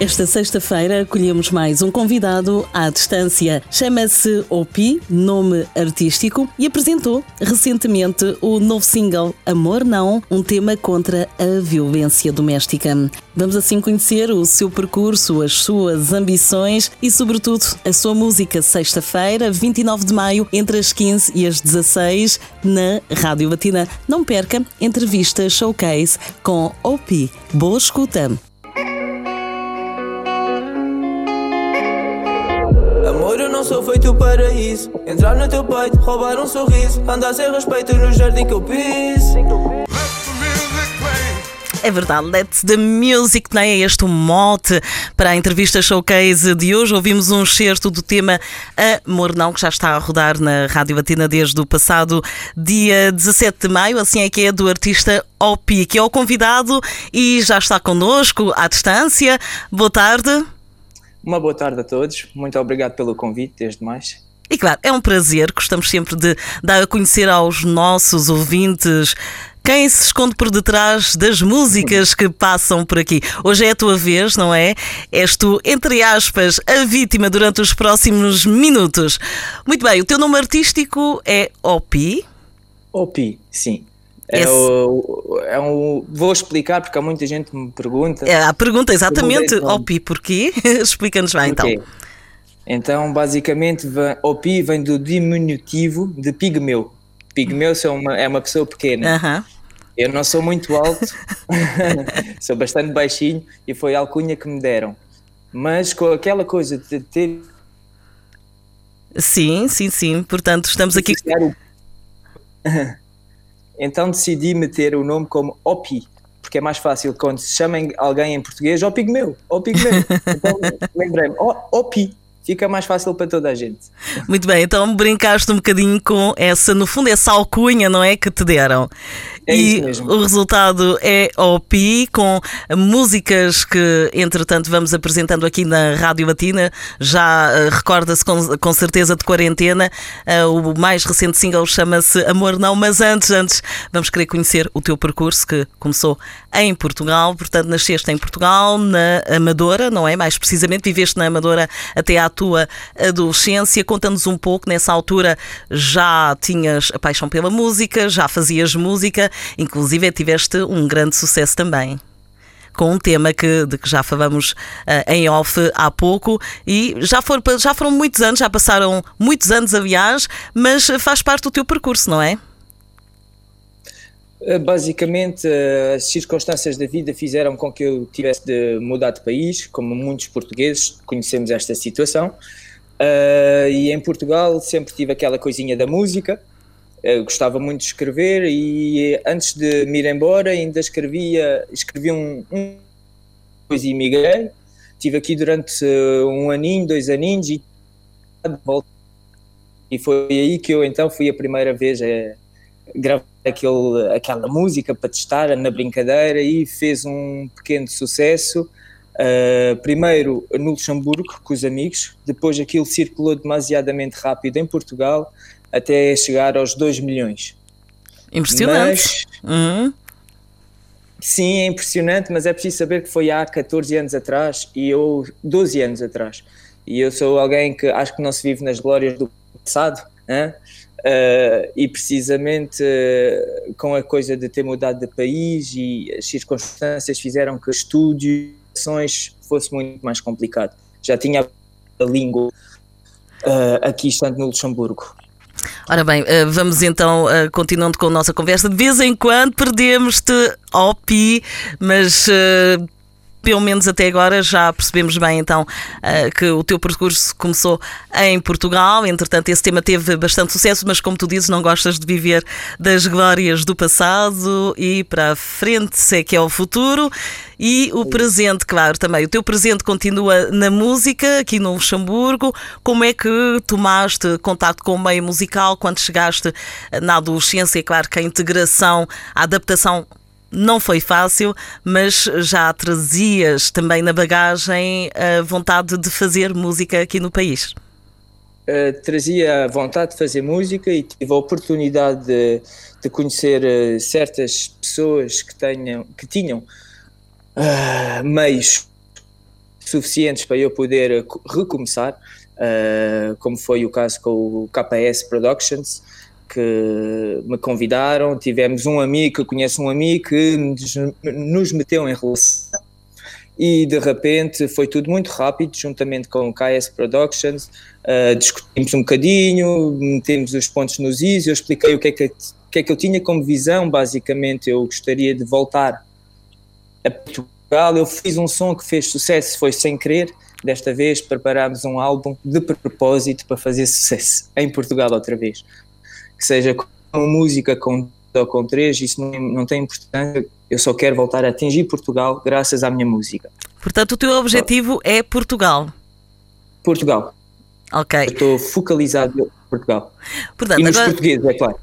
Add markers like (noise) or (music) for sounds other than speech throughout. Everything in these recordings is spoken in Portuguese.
Esta sexta-feira acolhemos mais um convidado à distância. Chama-se Opi, nome artístico, e apresentou recentemente o novo single Amor Não, um tema contra a violência doméstica. Vamos assim conhecer o seu percurso, as suas ambições e, sobretudo, a sua música sexta-feira, 29 de maio, entre as 15 e as 16, na Rádio Batina. Não perca entrevista showcase com Opi. Boa escuta! Amor, eu não sou feito para isso. Entrar no teu peito, roubar um sorriso. Andar sem respeito no jardim que eu pis. É verdade, Let the Music, não é este o mote para a entrevista showcase de hoje. Ouvimos um excerto do tema Amor Não, que já está a rodar na Rádio Batina desde o passado dia 17 de maio, assim é que é do artista Opi, que é o convidado e já está connosco à distância. Boa tarde. Uma boa tarde a todos. Muito obrigado pelo convite, desde mais. E claro, é um prazer, gostamos sempre de dar a conhecer aos nossos ouvintes quem se esconde por detrás das músicas que passam por aqui. Hoje é a tua vez, não é? És tu, entre aspas, a vítima durante os próximos minutos. Muito bem, o teu nome artístico é Opi? Opi, sim. É, o, é um, vou explicar porque há muita gente que me pergunta. É, a pergunta exatamente, Opi, porquê? (laughs) Explica-nos lá então. Então, basicamente, Opi vem do diminutivo de pigmeu. Pigmeu é uma, é uma pessoa pequena. Uh -huh. Eu não sou muito alto, (laughs) sou bastante baixinho e foi a alcunha que me deram. Mas com aquela coisa de ter. Sim, sim, sim. Portanto, estamos aqui. (laughs) Então decidi meter o nome como Opi, porque é mais fácil quando se chamem alguém em português, ó Pigmeu, ó Pigmeu. (laughs) então lembrei-me, ó Opi fica mais fácil para toda a gente. Muito bem, então brincaste um bocadinho com essa, no fundo, essa alcunha, não é? Que te deram. É e o resultado é OP, com músicas que, entretanto, vamos apresentando aqui na Rádio Batina. Já uh, recorda-se com, com, certeza de quarentena. Uh, o mais recente single chama-se Amor Não, mas antes, antes, vamos querer conhecer o teu percurso que começou em Portugal. Portanto, nasceste em Portugal, na Amadora, não é? Mais precisamente, viveste na Amadora até à tua adolescência. Conta-nos um pouco, nessa altura já tinhas a paixão pela música, já fazias música. Inclusive tiveste um grande sucesso também com um tema que, de que já falamos uh, em off há pouco e já, for, já foram muitos anos, já passaram muitos anos, aliás, mas faz parte do teu percurso, não é? Eh, basicamente, eh, as circunstâncias da vida fizeram com que eu tivesse de mudar de país, como muitos portugueses conhecemos esta situação. Uh, e em Portugal sempre tive aquela coisinha da música, eu gostava muito de escrever e antes de me ir embora ainda escrevia, escrevi um, um depois imigrei, estive aqui durante um aninho, dois aninhos e e foi aí que eu então fui a primeira vez a gravar aquele, aquela música para testar na brincadeira e fez um pequeno sucesso. Uh, primeiro no Luxemburgo com os amigos, depois aquilo circulou demasiadamente rápido em Portugal até chegar aos 2 milhões. Impressionante. Mas, uhum. Sim, é impressionante, mas é preciso saber que foi há 14 anos atrás e eu 12 anos atrás. E eu sou alguém que acho que não se vive nas glórias do passado? Uh, e precisamente uh, com a coisa de ter mudado de país e as circunstâncias fizeram que estúdio fosse muito mais complicado. Já tinha a língua uh, aqui estando no Luxemburgo. Ora bem, vamos então continuando com a nossa conversa. De vez em quando perdemos-te ao pi, mas pelo menos até agora já percebemos bem então uh, que o teu percurso começou em Portugal, entretanto esse tema teve bastante sucesso, mas como tu dizes, não gostas de viver das glórias do passado e para a frente é que é o futuro. E o presente, claro, também. O teu presente continua na música, aqui no Luxemburgo. Como é que tomaste contato com o meio musical quando chegaste na adolescência? É claro que a integração, a adaptação não foi fácil, mas já trazias também na bagagem a vontade de fazer música aqui no país. uh, trazia a vontade de fazer música e tive a oportunidade de, de conhecer uh, certas pessoas que, tenham, que tinham uh, meios suficientes para eu poder recomeçar, como foi o caso com o KS Productions, que me convidaram. Tivemos um amigo que conhece um amigo que nos meteu em relação. E de repente foi tudo muito rápido, juntamente com o KS Productions, uh, discutimos um bocadinho, metemos os pontos nos is, eu expliquei o que é que, que é que eu tinha como visão, basicamente eu gostaria de voltar a Portugal, eu fiz um som que fez sucesso, foi sem querer, desta vez preparámos um álbum de propósito para fazer sucesso em Portugal outra vez, que seja com música, com ou com três, isso não, não tem importância, eu só quero voltar a atingir Portugal graças à minha música. Portanto, o teu objetivo é Portugal. Portugal. Ok. Eu estou focalizado em Portugal. Portanto, e nos agora, portugueses, é claro.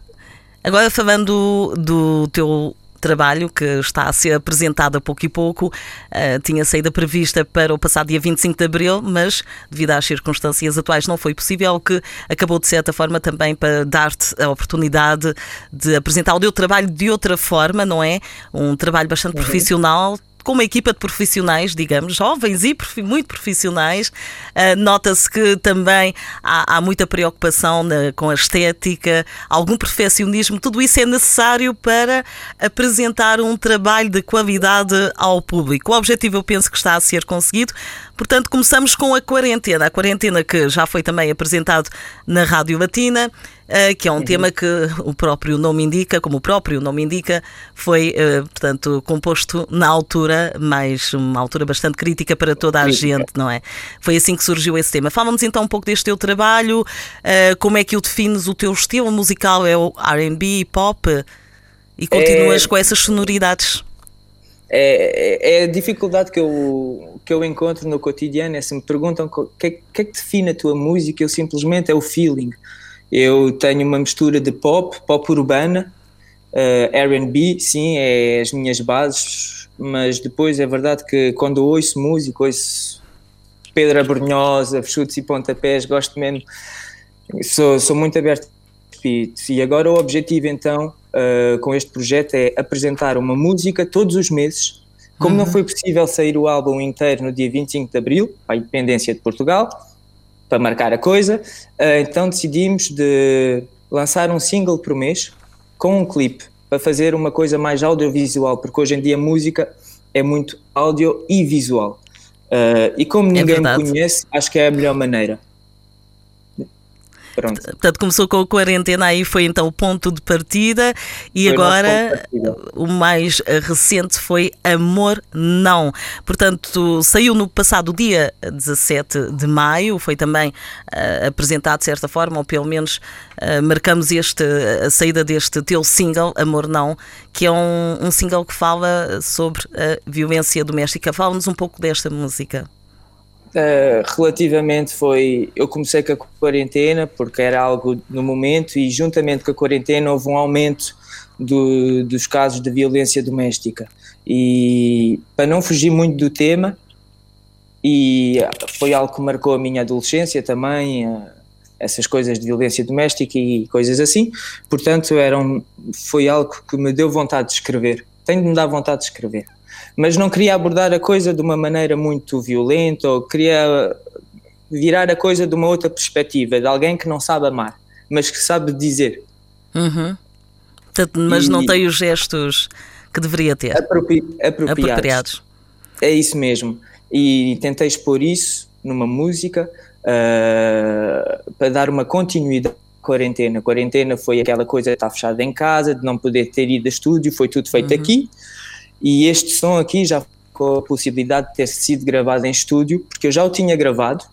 Agora falando do, do teu trabalho que está a ser apresentado a pouco e pouco. Uh, tinha saída prevista para o passado dia 25 de abril, mas devido às circunstâncias atuais não foi possível, o que acabou de certa forma também para dar-te a oportunidade de apresentar o teu trabalho de outra forma, não é? Um trabalho bastante uhum. profissional com uma equipa de profissionais, digamos, jovens e muito profissionais. Uh, Nota-se que também há, há muita preocupação na, com a estética, algum perfeccionismo, tudo isso é necessário para apresentar um trabalho de qualidade ao público. O objetivo, eu penso que está a ser conseguido. Portanto, começamos com a quarentena. A quarentena que já foi também apresentado na Rádio Latina. Uh, que é um uhum. tema que o próprio nome indica, como o próprio nome indica, foi, uh, portanto, composto na altura, mais uma altura bastante crítica para toda a gente, não é? Foi assim que surgiu esse tema. Fala-nos então um pouco deste teu trabalho, uh, como é que o defines, o teu estilo musical é o R&B, pop, e continuas é... com essas sonoridades? É, é, é, a dificuldade que eu, que eu encontro no cotidiano, é se me perguntam o que, é, que é que define a tua música, eu simplesmente é o feeling. Eu tenho uma mistura de pop, pop urbana, uh, R&B, sim, é as minhas bases, mas depois é verdade que quando ouço música, ouço Pedra Brunhosa, chutes e pontapés, gosto mesmo, sou, sou muito aberto. E agora o objetivo então uh, com este projeto é apresentar uma música todos os meses. Como uhum. não foi possível sair o álbum inteiro no dia 25 de Abril, para a independência de Portugal, para marcar a coisa, uh, então decidimos de lançar um single por mês com um clipe para fazer uma coisa mais audiovisual, porque hoje em dia a música é muito áudio e visual. Uh, e como é ninguém é me conhece, acho que é a melhor maneira. Pronto. Portanto, começou com a quarentena, aí foi então o ponto de partida e foi agora o mais recente foi Amor Não. Portanto, saiu no passado dia 17 de maio, foi também uh, apresentado de certa forma, ou pelo menos uh, marcamos este, a saída deste teu single, Amor Não, que é um, um single que fala sobre a violência doméstica. Fala-nos um pouco desta música. Uh, relativamente foi. Eu comecei com a quarentena porque era algo no momento e, juntamente com a quarentena, houve um aumento do, dos casos de violência doméstica. E para não fugir muito do tema, e foi algo que marcou a minha adolescência também, uh, essas coisas de violência doméstica e coisas assim. Portanto, era um, foi algo que me deu vontade de escrever. Tenho de me dar vontade de escrever mas não queria abordar a coisa de uma maneira muito violenta ou queria virar a coisa de uma outra perspectiva, de alguém que não sabe amar, mas que sabe dizer. Uhum. Mas e, não tem os gestos que deveria ter. Apropi apropriados. apropriados. É isso mesmo. E tentei expor isso numa música uh, para dar uma continuidade à quarentena. A quarentena foi aquela coisa de estar fechada em casa, de não poder ter ido a estúdio, foi tudo feito uhum. aqui. E este som aqui já com a possibilidade de ter sido gravado em estúdio, porque eu já o tinha gravado,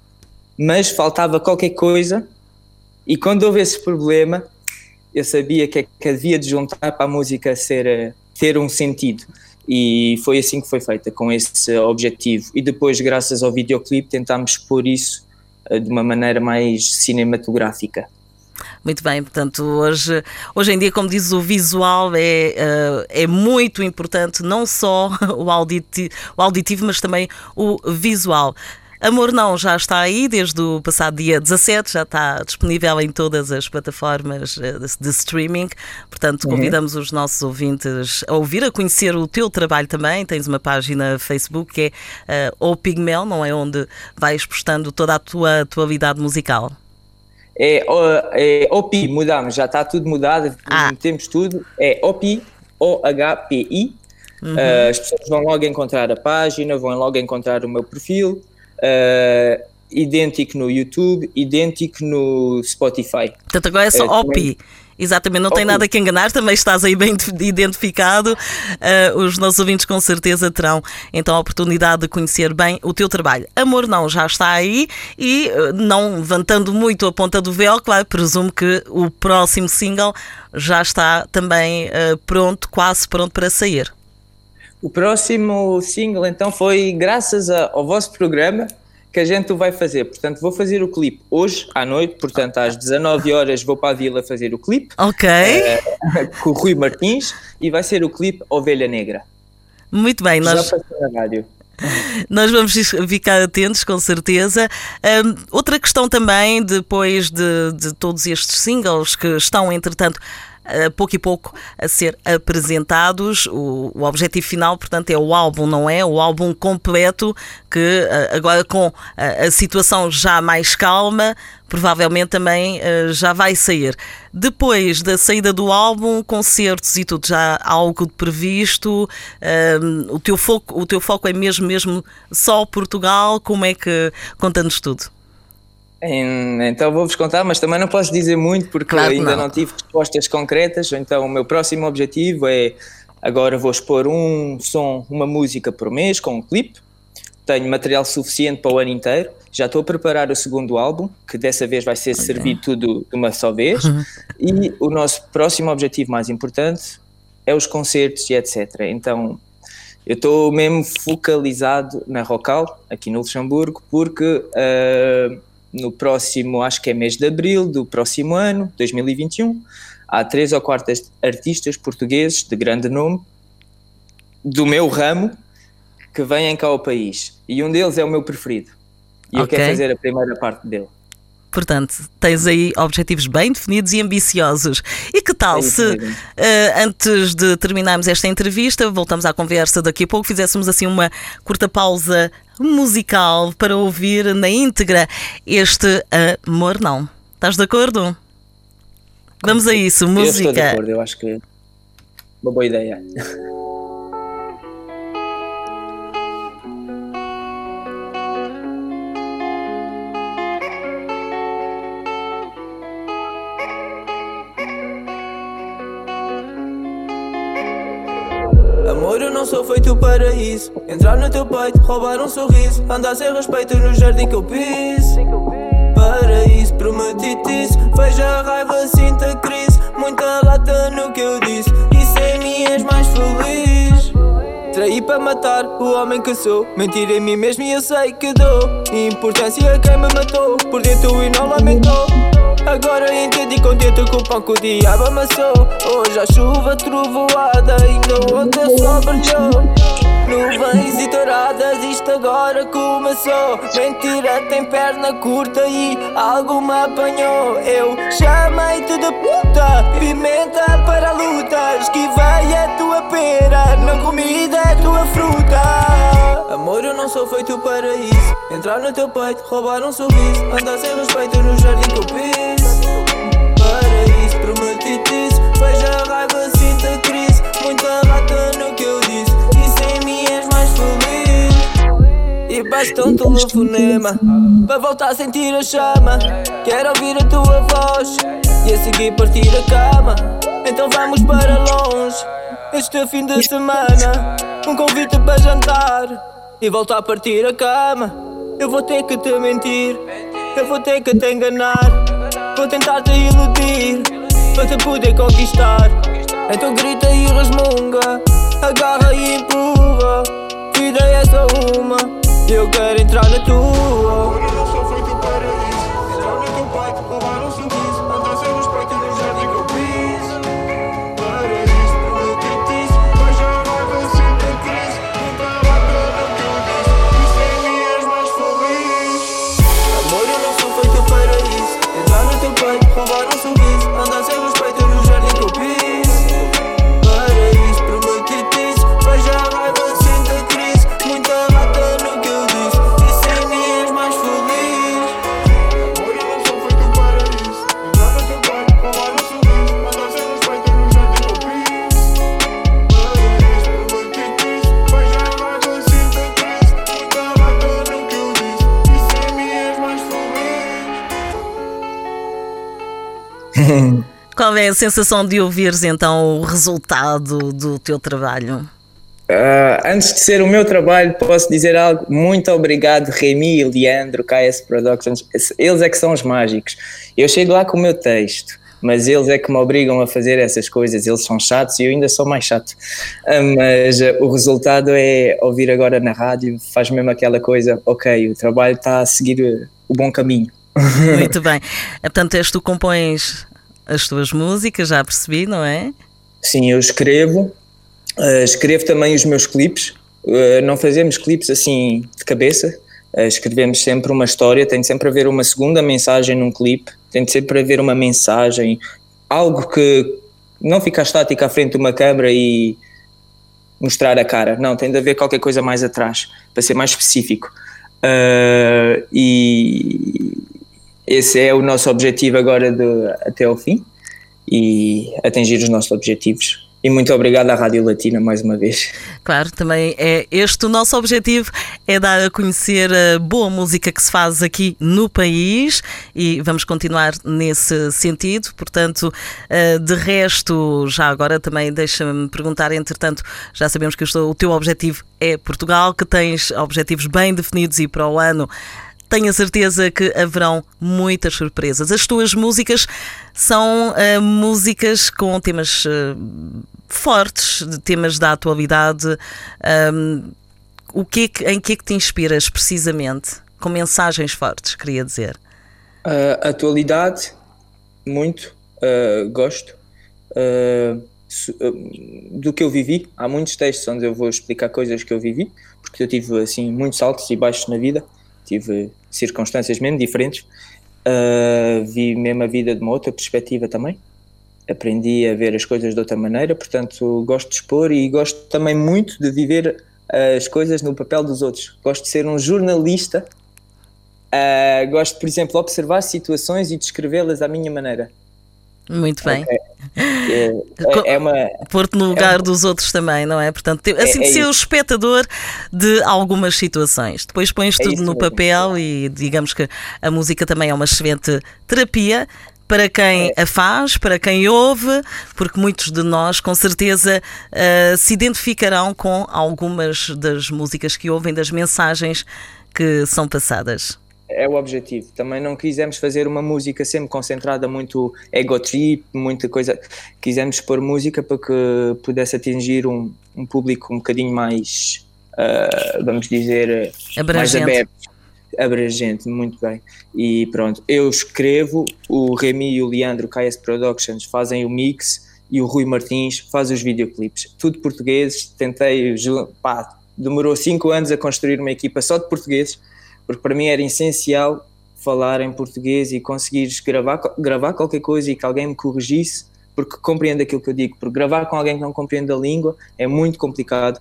mas faltava qualquer coisa. E quando houve esse problema, eu sabia que, que havia de juntar para a música ser, eh, ter um sentido. E foi assim que foi feita, com esse objetivo. E depois, graças ao videoclipe, tentámos expor isso eh, de uma maneira mais cinematográfica. Muito bem, portanto, hoje, hoje em dia, como diz o visual, é, uh, é muito importante, não só (laughs) o auditivo, o auditivo, mas também o visual. Amor Não já está aí desde o passado dia 17, já está disponível em todas as plataformas eh, de streaming. Portanto, uhum. convidamos os nossos ouvintes a ouvir, a conhecer o teu trabalho também. Tens uma página Facebook que é uh, O Pigmel, não é? Onde vais postando toda a tua atualidade musical. É, é OPI, mudamos, já está tudo mudado, ah. temos tudo. É OPI, O-H-P-I. Uhum. Uh, as pessoas vão logo encontrar a página, vão logo encontrar o meu perfil. Uh, idêntico no YouTube, idêntico no Spotify. Portanto, agora é só uh, OPI. Exatamente, não tem nada que enganar, também estás aí bem identificado. Uh, os nossos ouvintes com certeza terão então a oportunidade de conhecer bem o teu trabalho. Amor Não já está aí e, uh, não levantando muito a ponta do véu, claro, presumo que o próximo single já está também uh, pronto, quase pronto para sair. O próximo single então foi graças ao vosso programa que a gente vai fazer. Portanto, vou fazer o clipe hoje à noite, portanto, às 19 horas vou para a vila fazer o clipe. Ok. Uh, com o Rui Martins e vai ser o clipe Ovelha Negra. Muito bem, nós. Já passou na rádio. Nós vamos ficar atentos, com certeza. Um, outra questão também, depois de, de todos estes singles que estão, entretanto, pouco e pouco a ser apresentados. O, o, objetivo final, portanto, é o álbum, não é? O álbum completo que agora com a, a situação já mais calma, provavelmente também uh, já vai sair. Depois da saída do álbum, concertos e tudo, já algo previsto? Uh, o, teu foco, o teu foco é mesmo, mesmo só Portugal? Como é que conta-nos tudo? Então vou-vos contar, mas também não posso dizer muito porque claro ainda não. não. tive respostas concretas. Então o meu próximo objetivo é agora vou expor um som, uma música por mês com um clipe. Tenho material suficiente para o ano inteiro. Já estou a preparar o segundo álbum, que dessa vez vai ser okay. servido tudo de uma só vez. Uhum. (laughs) E o nosso próximo objetivo mais importante é os concertos e etc. Então eu estou mesmo focalizado na Rocal, aqui no Luxemburgo, porque uh, no próximo, acho que é mês de abril do próximo ano, 2021, há três ou quatro artistas portugueses de grande nome do meu ramo que vêm cá ao país. E um deles é o meu preferido. E okay. eu quero fazer a primeira parte dele. Portanto, tens aí objetivos bem definidos e ambiciosos. E que tal é se, uh, antes de terminarmos esta entrevista, voltamos à conversa daqui a pouco, fizéssemos assim uma curta pausa musical para ouvir na íntegra este Amor Não. Estás de acordo? Vamos a isso, música. Eu estou de acordo, eu acho que é uma boa ideia. Eu não sou feito para isso. Entrar no teu peito, roubar um sorriso. Andar sem respeito no jardim que eu piso. Paraíso, prometi-te isso. Veja a raiva, sinta crise. Muita lata no que eu disse. E sem mim és mais feliz. Traí para matar o homem que sou. Mentir em mim mesmo e eu sei que dou. Importância a quem me matou. Por dentro e não lamentou. Agora entendi contente com o pão que o diabo amassou Hoje a chuva trovoada, ainda ontem só brilhou Nuvens e douradas, isto agora começou. Mentira tem perna curta e algo me apanhou. Eu chamei-te de puta, pimenta para a luta Esquivei a tua pera, não comida a tua fruta. Amor, eu não sou feito para isso. Entrar no teu peito, roubar um sorriso Andar sem um telefonema Para voltar a sentir a chama Quero ouvir a tua voz E a seguir partir a cama Então vamos para longe Este fim de semana Um convite para jantar E voltar a partir a cama eu vou ter que te mentir, eu vou ter que te enganar. Vou tentar te iludir, para te poder conquistar. Então grita e resmunga, agarra e empurra. Eu quero entrar na tua. Qual é a sensação de ouvires então o resultado do teu trabalho? Uh, antes de ser o meu trabalho, posso dizer algo. Muito obrigado, Remy e Leandro, KS Productions. Eles é que são os mágicos. Eu chego lá com o meu texto, mas eles é que me obrigam a fazer essas coisas. Eles são chatos e eu ainda sou mais chato. Uh, mas uh, o resultado é ouvir agora na rádio, faz mesmo aquela coisa: ok, o trabalho está a seguir o bom caminho. Muito (laughs) bem. Portanto, és tu compões as tuas músicas, já percebi, não é? Sim, eu escrevo Uh, escrevo também os meus clipes. Uh, não fazemos clipes assim de cabeça. Uh, escrevemos sempre uma história. Tem sempre a haver uma segunda mensagem num clipe. Tem sempre a haver uma mensagem, algo que não fica estático à frente de uma câmera e mostrar a cara. Não, tem de haver qualquer coisa mais atrás para ser mais específico. e esse é o nosso objetivo agora de, até ao fim e atingir os nossos objetivos e muito obrigado à Rádio Latina mais uma vez. Claro, também é este o nosso objetivo, é dar a conhecer a boa música que se faz aqui no país e vamos continuar nesse sentido. Portanto, eh, de resto, já agora também deixa-me perguntar, entretanto, já sabemos que o teu objetivo é Portugal, que tens objetivos bem definidos e para o ano tenho a certeza que haverão muitas surpresas. As tuas músicas são uh, músicas com temas uh, fortes, temas da atualidade. Um, o que, é que em que é que te inspiras precisamente? Com mensagens fortes, queria dizer. Uh, atualidade, muito, uh, gosto. Do que eu vivi, há muitos textos onde eu vou explicar coisas que eu vivi, porque eu tive assim muitos altos e baixos na vida, tive circunstâncias mesmo diferentes. Uh, vi mesmo a vida de uma outra perspectiva também. Aprendi a ver as coisas de outra maneira, portanto, gosto de expor e gosto também muito de viver as coisas no papel dos outros. Gosto de ser um jornalista. Uh, gosto, por exemplo, de observar situações e descrevê-las à minha maneira. Muito bem. Okay. É, é, uma. Pôr-te no lugar é uma... dos outros também, não é? Portanto, assim é, de ser o espectador de algumas situações. Depois pões é tudo no papel e digamos que a música também é uma excelente terapia para quem é. a faz, para quem ouve, porque muitos de nós, com certeza, uh, se identificarão com algumas das músicas que ouvem, das mensagens que são passadas é o objetivo. Também não quisemos fazer uma música sempre concentrada muito ego trip, muita coisa. Quisemos pôr música para que pudesse atingir um, um público um bocadinho mais, uh, vamos dizer, abrangente. mais aberto. Abrangente, muito bem. E pronto, eu escrevo, o Remy e o Leandro, KS Productions, fazem o mix e o Rui Martins faz os videoclipes. Tudo portugueses, tentei, pá, demorou cinco anos a construir uma equipa só de portugueses porque para mim era essencial falar em português e conseguir gravar, gravar qualquer coisa e que alguém me corrigisse, porque compreende aquilo que eu digo. Porque gravar com alguém que não compreende a língua é muito complicado,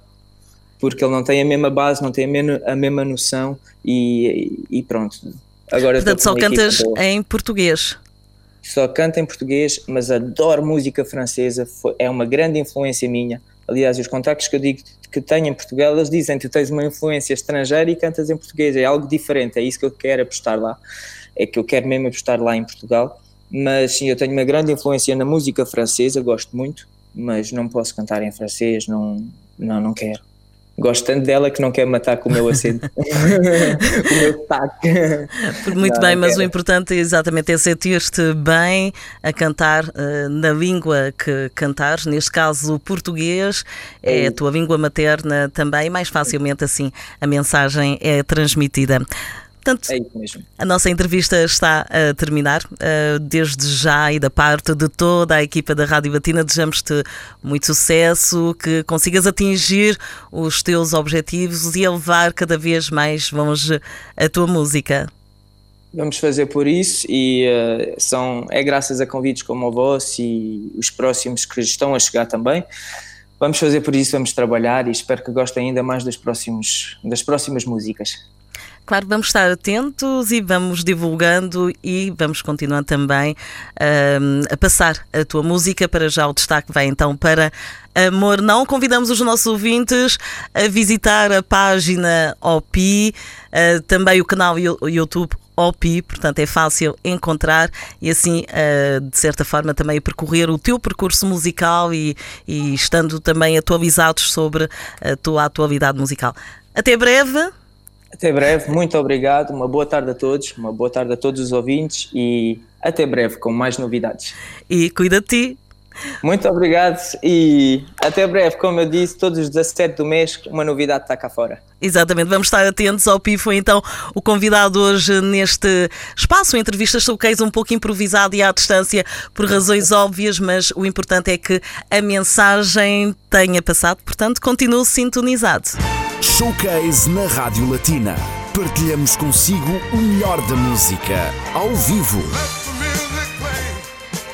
porque ele não tem a mesma base, não tem a mesma, a mesma noção e, e pronto. Agora Portanto, só cantas em português. Só canto em português, mas adoro música francesa, é uma grande influência minha. Aliás, os contactos que eu digo que tenho em Portugal, eles dizem que tu tens uma influência estrangeira e cantas em português, é algo diferente, é isso que eu quero apostar lá, é que eu quero mesmo apostar lá em Portugal, mas sim, eu tenho uma grande influência na música francesa, gosto muito, mas não posso cantar em francês, não, não, não quero. Gosto tanto dela que não quero matar com o meu acento, (laughs) (laughs) o meu sotaque. Muito não, bem, não mas o importante é exatamente é sentir-te bem a cantar uh, na língua que cantares, neste caso o português, é, é a tua língua materna também, mais facilmente assim a mensagem é transmitida. Portanto, é isso mesmo. A nossa entrevista está a terminar. Uh, desde já e da parte de toda a equipa da Rádio Batina, desejamos-te muito sucesso, que consigas atingir os teus objetivos e elevar cada vez mais longe a tua música. Vamos fazer por isso e uh, são, é graças a convites como o vosso e os próximos que estão a chegar também. Vamos fazer por isso, vamos trabalhar e espero que gostem ainda mais dos próximos, das próximas músicas. Claro, vamos estar atentos e vamos divulgando e vamos continuar também um, a passar a tua música. Para já o destaque vai então para Amor Não. Convidamos os nossos ouvintes a visitar a página OPI, uh, também o canal YouTube OPI, portanto é fácil encontrar e assim, uh, de certa forma, também percorrer o teu percurso musical e, e estando também atualizados sobre a tua atualidade musical. Até breve. Até breve, muito obrigado, uma boa tarde a todos, uma boa tarde a todos os ouvintes e até breve com mais novidades. E cuida de ti. Muito obrigado e até breve. Como eu disse, todos os 17 do mês, uma novidade está cá fora. Exatamente, vamos estar atentos ao Pi. Foi então o convidado hoje neste espaço, entrevistas showcase um pouco improvisado e à distância por razões óbvias, mas o importante é que a mensagem tenha passado, portanto, continue sintonizado. Showcase na Rádio Latina. Partilhamos consigo o melhor da música, ao vivo.